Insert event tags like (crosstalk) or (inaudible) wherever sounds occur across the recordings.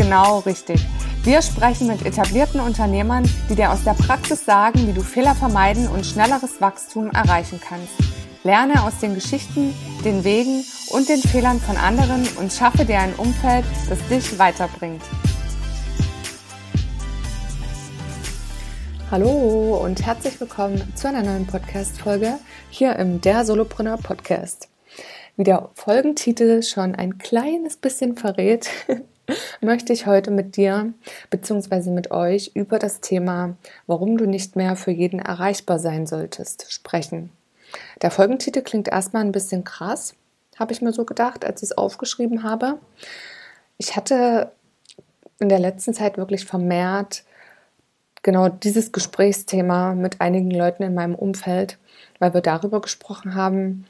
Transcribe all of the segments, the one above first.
genau richtig. Wir sprechen mit etablierten Unternehmern, die dir aus der Praxis sagen, wie du Fehler vermeiden und schnelleres Wachstum erreichen kannst. Lerne aus den Geschichten, den Wegen und den Fehlern von anderen und schaffe dir ein Umfeld, das dich weiterbringt. Hallo und herzlich willkommen zu einer neuen Podcast-Folge hier im Der Solopreneur Podcast. Wie der Folgentitel schon ein kleines bisschen verrät, möchte ich heute mit dir bzw. mit euch über das Thema, warum du nicht mehr für jeden erreichbar sein solltest, sprechen. Der Folgentitel klingt erstmal ein bisschen krass, habe ich mir so gedacht, als ich es aufgeschrieben habe. Ich hatte in der letzten Zeit wirklich vermehrt genau dieses Gesprächsthema mit einigen Leuten in meinem Umfeld, weil wir darüber gesprochen haben,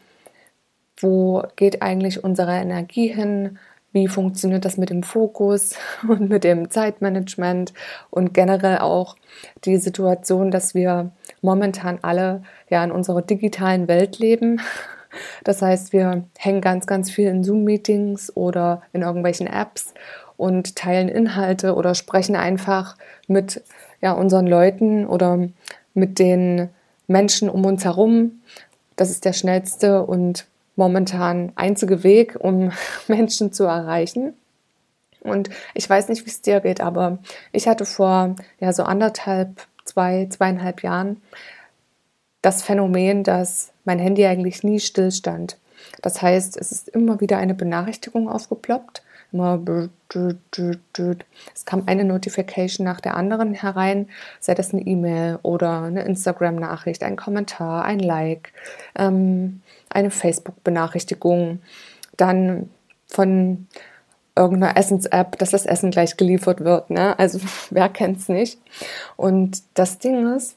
wo geht eigentlich unsere Energie hin, wie funktioniert das mit dem Fokus (laughs) und mit dem Zeitmanagement und generell auch die Situation, dass wir momentan alle ja in unserer digitalen Welt leben. (laughs) Das heißt, wir hängen ganz, ganz viel in Zoom-Meetings oder in irgendwelchen Apps und teilen Inhalte oder sprechen einfach mit ja, unseren Leuten oder mit den Menschen um uns herum. Das ist der schnellste und momentan einzige Weg, um (laughs) Menschen zu erreichen. Und ich weiß nicht, wie es dir geht, aber ich hatte vor ja so anderthalb, zwei, zweieinhalb Jahren das Phänomen, dass mein Handy eigentlich nie stillstand. Das heißt, es ist immer wieder eine Benachrichtigung aufgeploppt. Es kam eine Notification nach der anderen herein, sei das eine E-Mail oder eine Instagram-Nachricht, ein Kommentar, ein Like. Ähm, eine Facebook-Benachrichtigung, dann von irgendeiner Essens-App, dass das Essen gleich geliefert wird. Ne? Also (laughs) wer kennt es nicht? Und das Ding ist,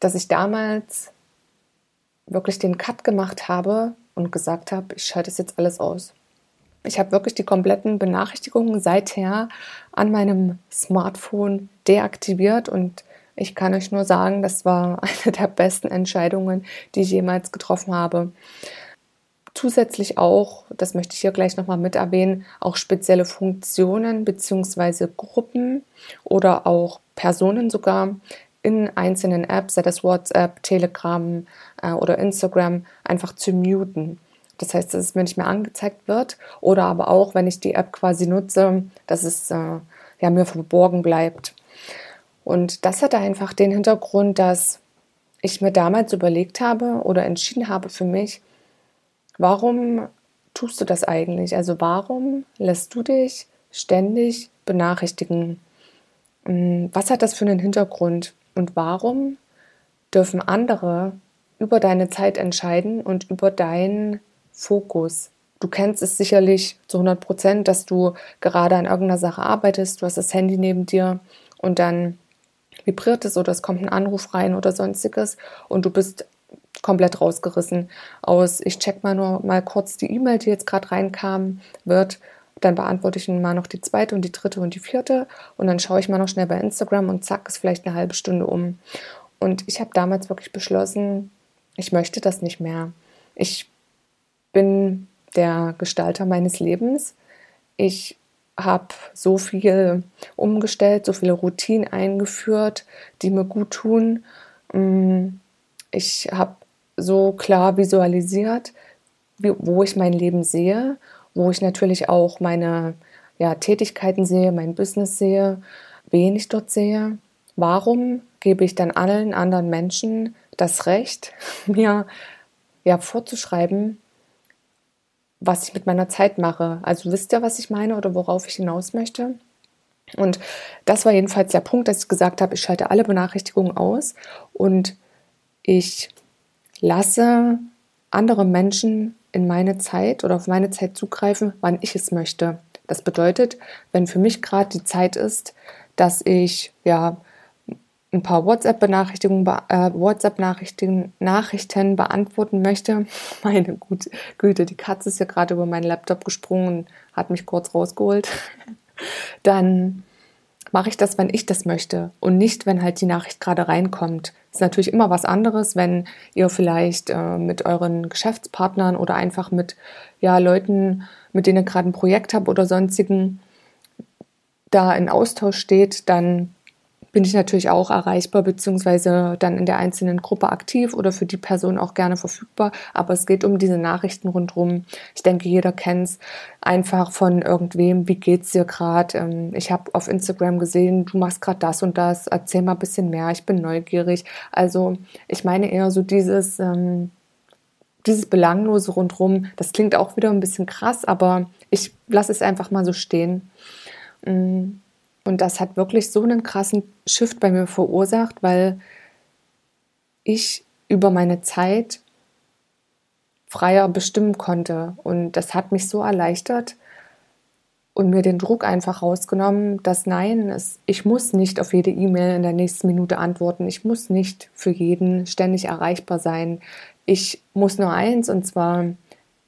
dass ich damals wirklich den Cut gemacht habe und gesagt habe, ich schalte es jetzt alles aus. Ich habe wirklich die kompletten Benachrichtigungen seither an meinem Smartphone deaktiviert und ich kann euch nur sagen, das war (laughs) eine der besten Entscheidungen, die ich jemals getroffen habe. Zusätzlich auch, das möchte ich hier gleich nochmal mit erwähnen, auch spezielle Funktionen bzw. Gruppen oder auch Personen sogar in einzelnen Apps, sei das WhatsApp, Telegram äh, oder Instagram, einfach zu muten. Das heißt, dass es mir nicht mehr angezeigt wird oder aber auch, wenn ich die App quasi nutze, dass es äh, ja, mir verborgen bleibt. Und das hatte einfach den Hintergrund, dass ich mir damals überlegt habe oder entschieden habe für mich, warum tust du das eigentlich? Also warum lässt du dich ständig benachrichtigen? Hm, was hat das für einen Hintergrund? Und warum dürfen andere über deine Zeit entscheiden und über deinen Fokus? Du kennst es sicherlich zu 100 Prozent, dass du gerade an irgendeiner Sache arbeitest, du hast das Handy neben dir und dann vibriert es oder es kommt ein Anruf rein oder sonstiges und du bist komplett rausgerissen aus, ich check mal nur mal kurz die E-Mail, die jetzt gerade reinkam, wird, dann beantworte ich mal noch die zweite und die dritte und die vierte und dann schaue ich mal noch schnell bei Instagram und zack, ist vielleicht eine halbe Stunde um. Und ich habe damals wirklich beschlossen, ich möchte das nicht mehr. Ich bin der Gestalter meines Lebens. Ich habe so viel umgestellt, so viele Routinen eingeführt, die mir gut tun. Mm, ich habe so klar visualisiert, wo ich mein Leben sehe, wo ich natürlich auch meine ja, Tätigkeiten sehe, mein Business sehe, wen ich dort sehe. Warum gebe ich dann allen anderen Menschen das Recht, (laughs) mir ja vorzuschreiben, was ich mit meiner Zeit mache. Also wisst ihr, was ich meine oder worauf ich hinaus möchte? Und das war jedenfalls der Punkt, dass ich gesagt habe, ich schalte alle Benachrichtigungen aus und ich lasse andere Menschen in meine Zeit oder auf meine Zeit zugreifen, wann ich es möchte. Das bedeutet, wenn für mich gerade die Zeit ist, dass ich ja ein paar WhatsApp-Benachrichtigungen, äh, WhatsApp-Nachrichten Nachrichten beantworten möchte. (laughs) Meine Güte, die Katze ist ja gerade über meinen Laptop gesprungen und hat mich kurz rausgeholt. (laughs) Dann mache ich das, wenn ich das möchte und nicht, wenn halt die Nachricht gerade reinkommt. Ist natürlich immer was anderes, wenn ihr vielleicht äh, mit euren Geschäftspartnern oder einfach mit ja, Leuten, mit denen ihr gerade ein Projekt habt oder sonstigen, da in Austausch steht, dann bin ich natürlich auch erreichbar, beziehungsweise dann in der einzelnen Gruppe aktiv oder für die Person auch gerne verfügbar. Aber es geht um diese Nachrichten rundherum. Ich denke, jeder kennt es einfach von irgendwem, wie geht's dir gerade? Ähm, ich habe auf Instagram gesehen, du machst gerade das und das, erzähl mal ein bisschen mehr, ich bin neugierig. Also ich meine eher so dieses, ähm, dieses Belanglose rundherum, das klingt auch wieder ein bisschen krass, aber ich lasse es einfach mal so stehen. Mm. Und das hat wirklich so einen krassen Shift bei mir verursacht, weil ich über meine Zeit freier bestimmen konnte. Und das hat mich so erleichtert und mir den Druck einfach rausgenommen, dass nein, es, ich muss nicht auf jede E-Mail in der nächsten Minute antworten. Ich muss nicht für jeden ständig erreichbar sein. Ich muss nur eins, und zwar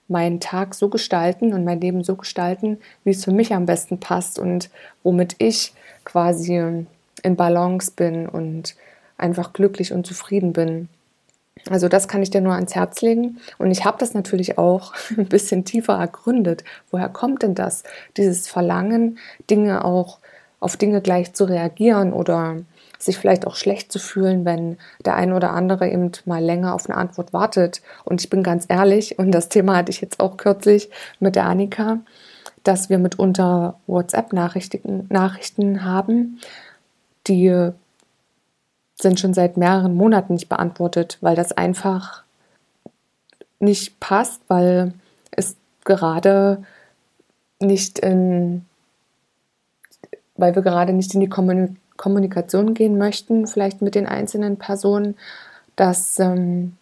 meinen Tag so gestalten und mein Leben so gestalten, wie es für mich am besten passt und womit ich quasi in Balance bin und einfach glücklich und zufrieden bin. Also das kann ich dir nur ans Herz legen. Und ich habe das natürlich auch (laughs) ein bisschen tiefer ergründet. Woher kommt denn das? Dieses Verlangen, Dinge auch auf Dinge gleich zu reagieren oder sich vielleicht auch schlecht zu fühlen, wenn der ein oder andere eben mal länger auf eine Antwort wartet. Und ich bin ganz ehrlich, und das Thema hatte ich jetzt auch kürzlich mit der Annika, dass wir mitunter WhatsApp-Nachrichten Nachrichten haben, die sind schon seit mehreren Monaten nicht beantwortet, weil das einfach nicht passt, weil es gerade nicht in, weil wir gerade nicht in die Kommunikation Kommunikation gehen möchten, vielleicht mit den einzelnen Personen, dass ähm,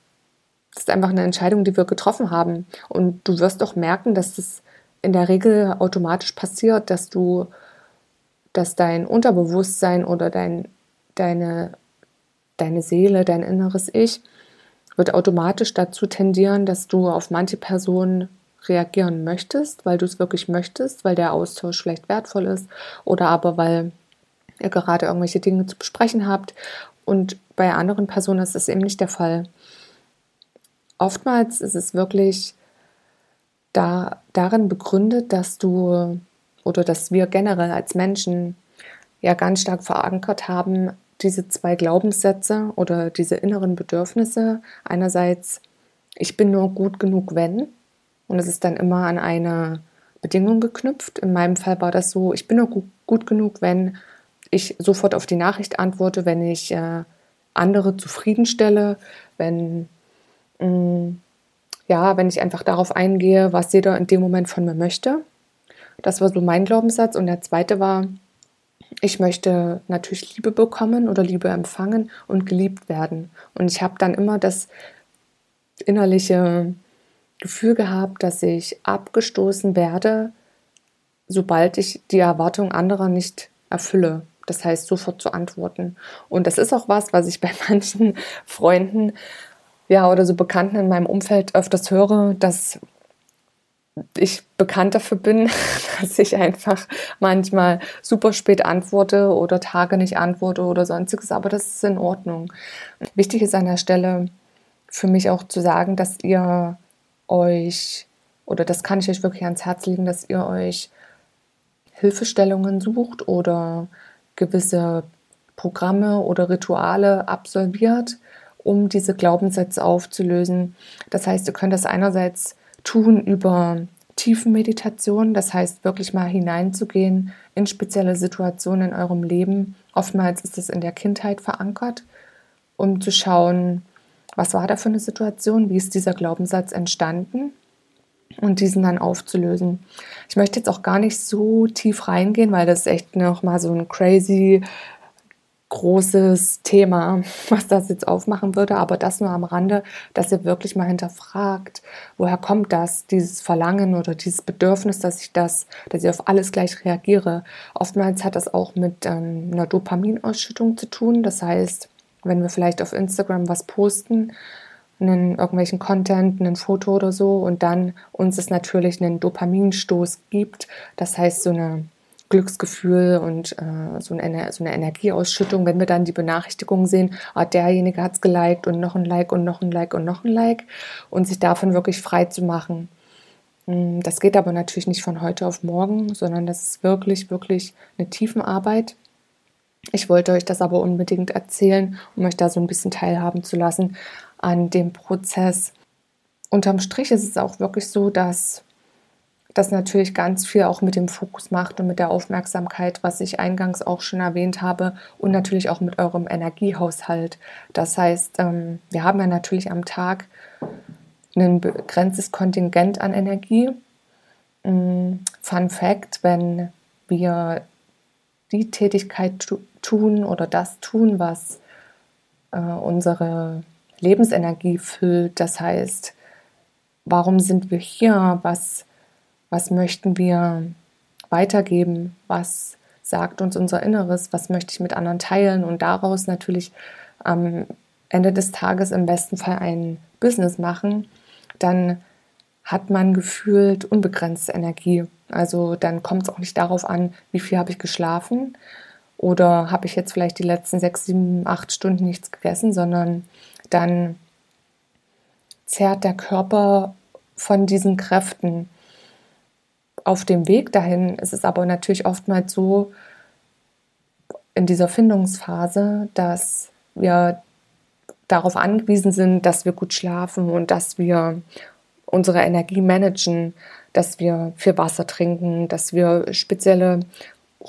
das ist einfach eine Entscheidung, die wir getroffen haben. Und du wirst auch merken, dass das in der Regel automatisch passiert, dass du, dass dein Unterbewusstsein oder dein, deine, deine Seele, dein inneres Ich wird automatisch dazu tendieren, dass du auf manche Personen reagieren möchtest, weil du es wirklich möchtest, weil der Austausch vielleicht wertvoll ist oder aber weil ihr gerade irgendwelche Dinge zu besprechen habt. Und bei anderen Personen ist das eben nicht der Fall. Oftmals ist es wirklich da, darin begründet, dass du oder dass wir generell als Menschen ja ganz stark verankert haben, diese zwei Glaubenssätze oder diese inneren Bedürfnisse. Einerseits, ich bin nur gut genug, wenn. Und es ist dann immer an eine Bedingung geknüpft. In meinem Fall war das so, ich bin nur gut, gut genug, wenn ich sofort auf die Nachricht antworte, wenn ich äh, andere zufriedenstelle, wenn, mh, mm, ja, wenn ich einfach darauf eingehe, was jeder in dem Moment von mir möchte. Das war so mein Glaubenssatz. Und der zweite war, ich möchte natürlich Liebe bekommen oder Liebe empfangen und geliebt werden. Und ich habe dann immer das innerliche Gefühl gehabt, dass ich abgestoßen werde, sobald ich die Erwartung anderer nicht erfülle. Das heißt, sofort zu antworten. Und das ist auch was, was ich bei (laughs) manchen Freunden ja, oder so Bekannten in meinem Umfeld öfters höre, dass ich bekannt dafür bin, (laughs) dass ich einfach manchmal super spät antworte oder Tage nicht antworte oder sonstiges, aber das ist in Ordnung. Wichtig ist an der Stelle für mich auch zu sagen, dass ihr euch, oder das kann ich euch wirklich ans Herz legen, dass ihr euch Hilfestellungen sucht oder gewisse Programme oder Rituale absolviert, um diese Glaubenssätze aufzulösen. Das heißt, ihr könnt das einerseits tun über Tiefenmeditation, das heißt wirklich mal hineinzugehen in spezielle Situationen in eurem Leben. Oftmals ist es in der Kindheit verankert, um zu schauen, was war da für eine Situation, wie ist dieser Glaubenssatz entstanden und diesen dann aufzulösen. Ich möchte jetzt auch gar nicht so tief reingehen, weil das echt noch mal so ein crazy großes Thema, (laughs) was das jetzt aufmachen würde, aber das nur am Rande, dass ihr wirklich mal hinterfragt, woher kommt das, dieses Verlangen oder dieses Bedürfnis, dass ich das, dass ich auf alles gleich reagiere. Oftmals hat das auch mit ähm, einer Dopaminausschüttung zu tun. Das heißt, wenn wir vielleicht auf Instagram was posten, einen irgendwelchen Content, ein Foto oder so und dann uns es natürlich einen Dopaminstoß gibt, das heißt so eine Glücksgefühl und äh, so, eine, so eine Energieausschüttung, wenn wir dann die Benachrichtigung sehen, ah, derjenige hat es geliked und noch ein Like und noch ein Like und noch ein Like und sich davon wirklich frei zu machen. Hm, das geht aber natürlich nicht von heute auf morgen, sondern das ist wirklich, wirklich eine Tiefenarbeit. Ich wollte euch das aber unbedingt erzählen, um euch da so ein bisschen teilhaben zu lassen an dem Prozess. Unterm Strich ist es auch wirklich so, dass das natürlich ganz viel auch mit dem Fokus macht und mit der Aufmerksamkeit, was ich eingangs auch schon erwähnt habe und natürlich auch mit eurem Energiehaushalt. Das heißt, ähm, wir haben ja natürlich am Tag ein begrenztes Kontingent an Energie. Mm, Fun Fact, wenn wir die Tätigkeit tun oder das tun, was äh, unsere Lebensenergie füllt, das heißt, warum sind wir hier, was was möchten wir weitergeben? Was sagt uns unser Inneres? Was möchte ich mit anderen teilen? Und daraus natürlich am Ende des Tages im besten Fall ein Business machen, dann hat man gefühlt unbegrenzte Energie. Also dann kommt es auch nicht darauf an, wie viel habe ich geschlafen oder habe ich jetzt vielleicht die letzten sechs, sieben, acht Stunden nichts gegessen, sondern dann zehrt der Körper von diesen Kräften auf dem Weg dahin. Ist es aber natürlich oftmals so, in dieser Findungsphase, dass wir darauf angewiesen sind, dass wir gut schlafen und dass wir unsere Energie managen, dass wir viel Wasser trinken, dass wir spezielle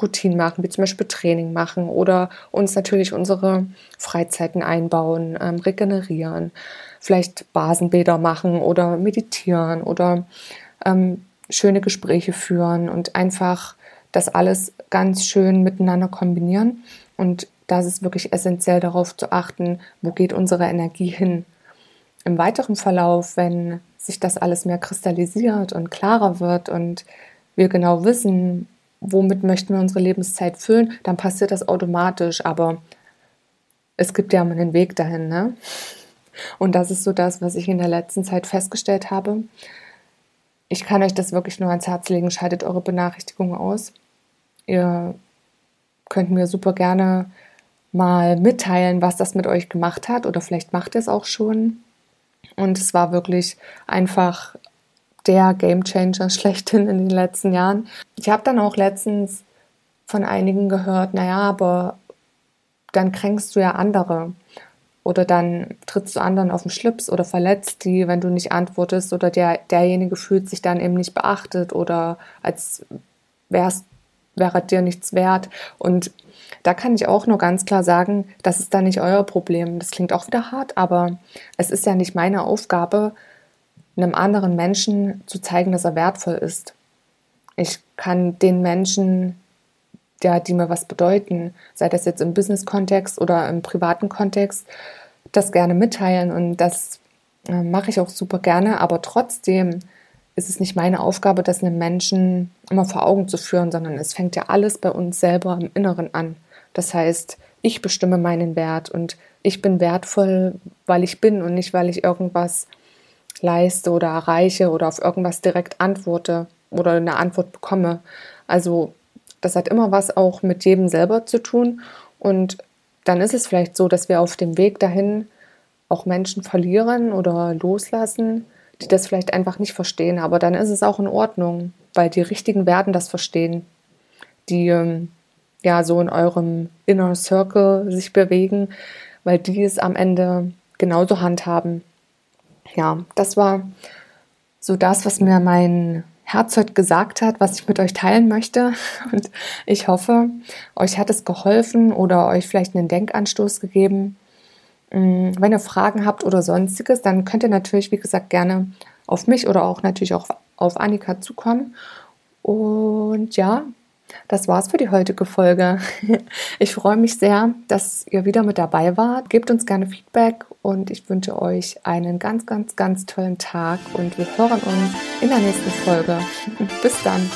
Routinen machen, wie zum Beispiel Training machen oder uns natürlich unsere Freizeiten einbauen, ähm, regenerieren, vielleicht Basenbäder machen oder meditieren oder ähm, schöne Gespräche führen und einfach das alles ganz schön miteinander kombinieren. Und da ist wirklich essentiell darauf zu achten, wo geht unsere Energie hin. Im weiteren Verlauf, wenn sich das alles mehr kristallisiert und klarer wird und wir genau wissen, womit möchten wir unsere Lebenszeit füllen, dann passiert das automatisch. Aber es gibt ja einen Weg dahin. Ne? Und das ist so das, was ich in der letzten Zeit festgestellt habe ich kann euch das wirklich nur ans Herz legen. Schaltet eure Benachrichtigungen aus. Ihr könnt mir super gerne mal mitteilen, was das mit euch gemacht hat oder vielleicht macht ihr es auch schon. Und es war wirklich einfach der Game Changer (laughs) schlechthin in den letzten Jahren. Ich habe dann auch letztens von einigen gehört, naja, aber dann kränkst du ja andere oder dann trittst du anderen auf den Schlips oder verletzt die, wenn du nicht antwortest oder der, derjenige fühlt sich dann eben nicht beachtet oder als wär's, wäre dir nichts wert. Und da kann ich auch nur ganz klar sagen, das ist dann nicht euer Problem. Das klingt auch wieder hart, aber es ist ja nicht meine Aufgabe, einem anderen Menschen zu zeigen, dass er wertvoll ist. Ich kann den Menschen ja, die mir was bedeuten, sei das jetzt im Business-Kontext oder im privaten Kontext, das gerne mitteilen und das äh, mache ich auch super gerne, aber trotzdem ist es nicht meine Aufgabe, das einem Menschen immer vor Augen zu führen, sondern es fängt ja alles bei uns selber im Inneren an. Das heißt, ich bestimme meinen Wert und ich bin wertvoll, weil ich bin und nicht, weil ich irgendwas leiste oder erreiche oder auf irgendwas direkt antworte oder eine Antwort bekomme. Also das hat immer was auch mit jedem selber zu tun. Und dann ist es vielleicht so, dass wir auf dem Weg dahin auch Menschen verlieren oder loslassen, die das vielleicht einfach nicht verstehen. Aber dann ist es auch in Ordnung, weil die Richtigen werden das verstehen, die ähm, ja so in eurem Inner Circle sich bewegen, weil die es am Ende genauso handhaben. Ja, das war so das, was mir mein Herz heute gesagt hat, was ich mit euch teilen möchte. (laughs) Und ich hoffe, euch hat es geholfen oder euch vielleicht einen Denkanstoß gegeben. Mm, wenn ihr Fragen habt oder sonstiges, dann könnt ihr natürlich, wie gesagt, gerne auf mich oder auch natürlich auch auf Annika zukommen. Und ja, das war's für die heutige Folge. (laughs) Ich freue mich sehr, dass ihr wieder mit dabei wart. Gebt uns gerne Feedback und ich wünsche euch einen ganz, ganz, ganz tollen Tag und wir hören uns in der nächsten Folge. (laughs) Bis dann.